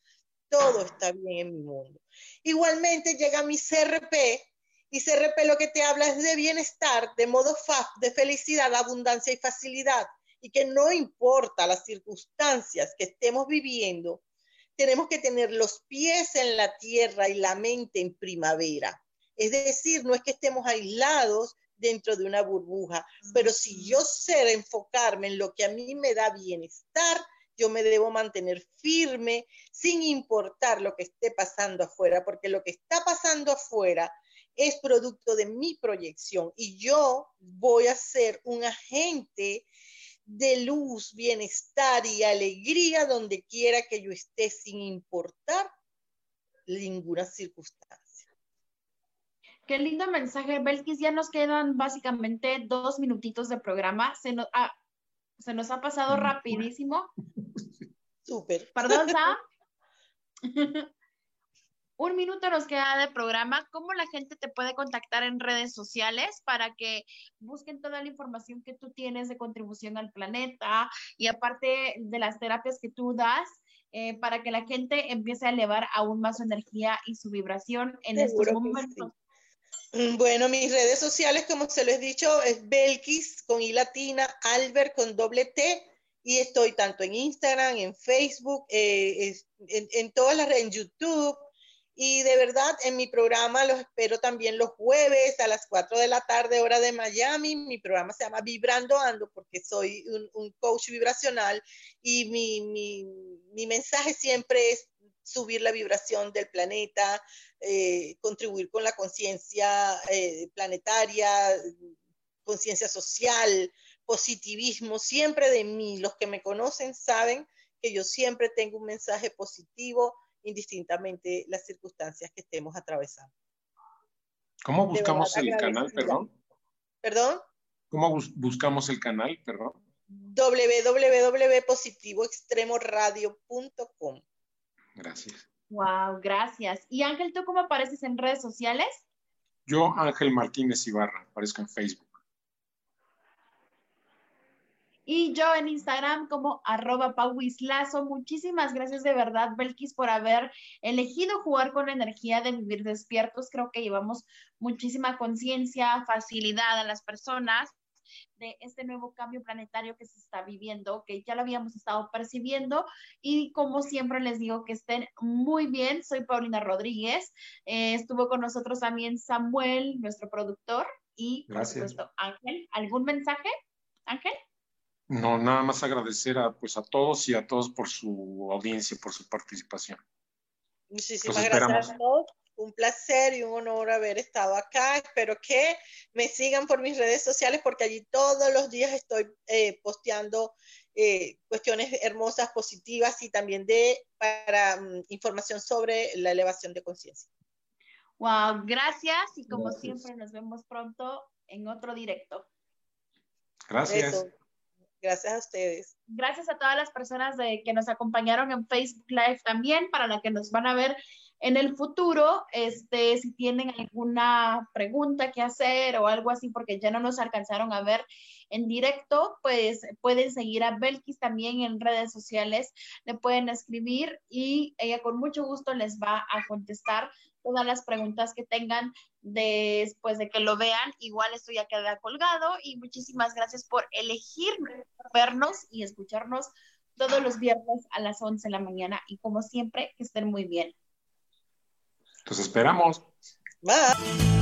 Todo está bien en mi mundo. Igualmente llega mi CRP y CRP lo que te habla es de bienestar, de modo FAF, de felicidad, abundancia y facilidad y que no importa las circunstancias que estemos viviendo, tenemos que tener los pies en la tierra y la mente en primavera. Es decir, no es que estemos aislados dentro de una burbuja, pero si yo sé enfocarme en lo que a mí me da bienestar, yo me debo mantener firme sin importar lo que esté pasando afuera, porque lo que está pasando afuera es producto de mi proyección y yo voy a ser un agente de luz, bienestar y alegría donde quiera que yo esté sin importar ninguna circunstancia. Qué lindo mensaje, Belkis. Ya nos quedan básicamente dos minutitos de programa. Se nos, se nos ha pasado rapidísimo. Súper. Perdón, Sam. un minuto nos queda de programa. ¿Cómo la gente te puede contactar en redes sociales para que busquen toda la información que tú tienes de contribución al planeta y aparte de las terapias que tú das? Eh, para que la gente empiece a elevar aún más su energía y su vibración en estos momentos. Mm, bueno, mis redes sociales, como se lo he dicho, es Belkis con I latina, Albert con doble T, y estoy tanto en Instagram, en Facebook, eh, en, en, todas las redes, en YouTube, y de verdad, en mi programa los espero también los jueves a las 4 de la tarde, hora de Miami. Mi programa se llama Vibrando Ando porque soy un, coach vibracional y mi, mi, mi, mensaje siempre es subir la vibración del planeta, eh, contribuir con la conciencia eh, planetaria, conciencia social, positivismo, siempre de mí. Los que me conocen saben que yo siempre tengo un mensaje positivo indistintamente las circunstancias que estemos atravesando. ¿Cómo buscamos el canal, perdón? ¿Perdón? ¿Cómo buscamos el canal, perdón? www.positivoextremoradio.com. Gracias. Wow, gracias. Y Ángel, ¿tú cómo apareces en redes sociales? Yo, Ángel Martínez Ibarra, aparezco en Facebook y yo en Instagram como arroba pauislazo. Muchísimas gracias de verdad, Belkis, por haber elegido jugar con la energía de vivir despiertos. Creo que llevamos muchísima conciencia, facilidad a las personas de este nuevo cambio planetario que se está viviendo, que ya lo habíamos estado percibiendo y como siempre les digo que estén muy bien. Soy Paulina Rodríguez, eh, estuvo con nosotros también Samuel, nuestro productor, y por supuesto Ángel. ¿Algún mensaje, Ángel? No, nada más agradecer a, pues, a todos y a todos por su audiencia, por su participación. Muchísimas gracias a todos. Un placer y un honor haber estado acá. Espero que me sigan por mis redes sociales porque allí todos los días estoy eh, posteando eh, cuestiones hermosas, positivas y también de para mm, información sobre la elevación de conciencia. Wow, gracias y como siempre nos vemos pronto en otro directo. Gracias. Gracias a ustedes. Gracias a todas las personas de, que nos acompañaron en Facebook Live también, para la que nos van a ver en el futuro, este, si tienen alguna pregunta que hacer o algo así, porque ya no nos alcanzaron a ver en directo, pues pueden seguir a Belkis también en redes sociales, le pueden escribir y ella con mucho gusto les va a contestar todas las preguntas que tengan después de que lo vean. Igual esto ya queda colgado y muchísimas gracias por elegir vernos y escucharnos todos los viernes a las 11 de la mañana y como siempre, que estén muy bien. Los esperamos. Bye.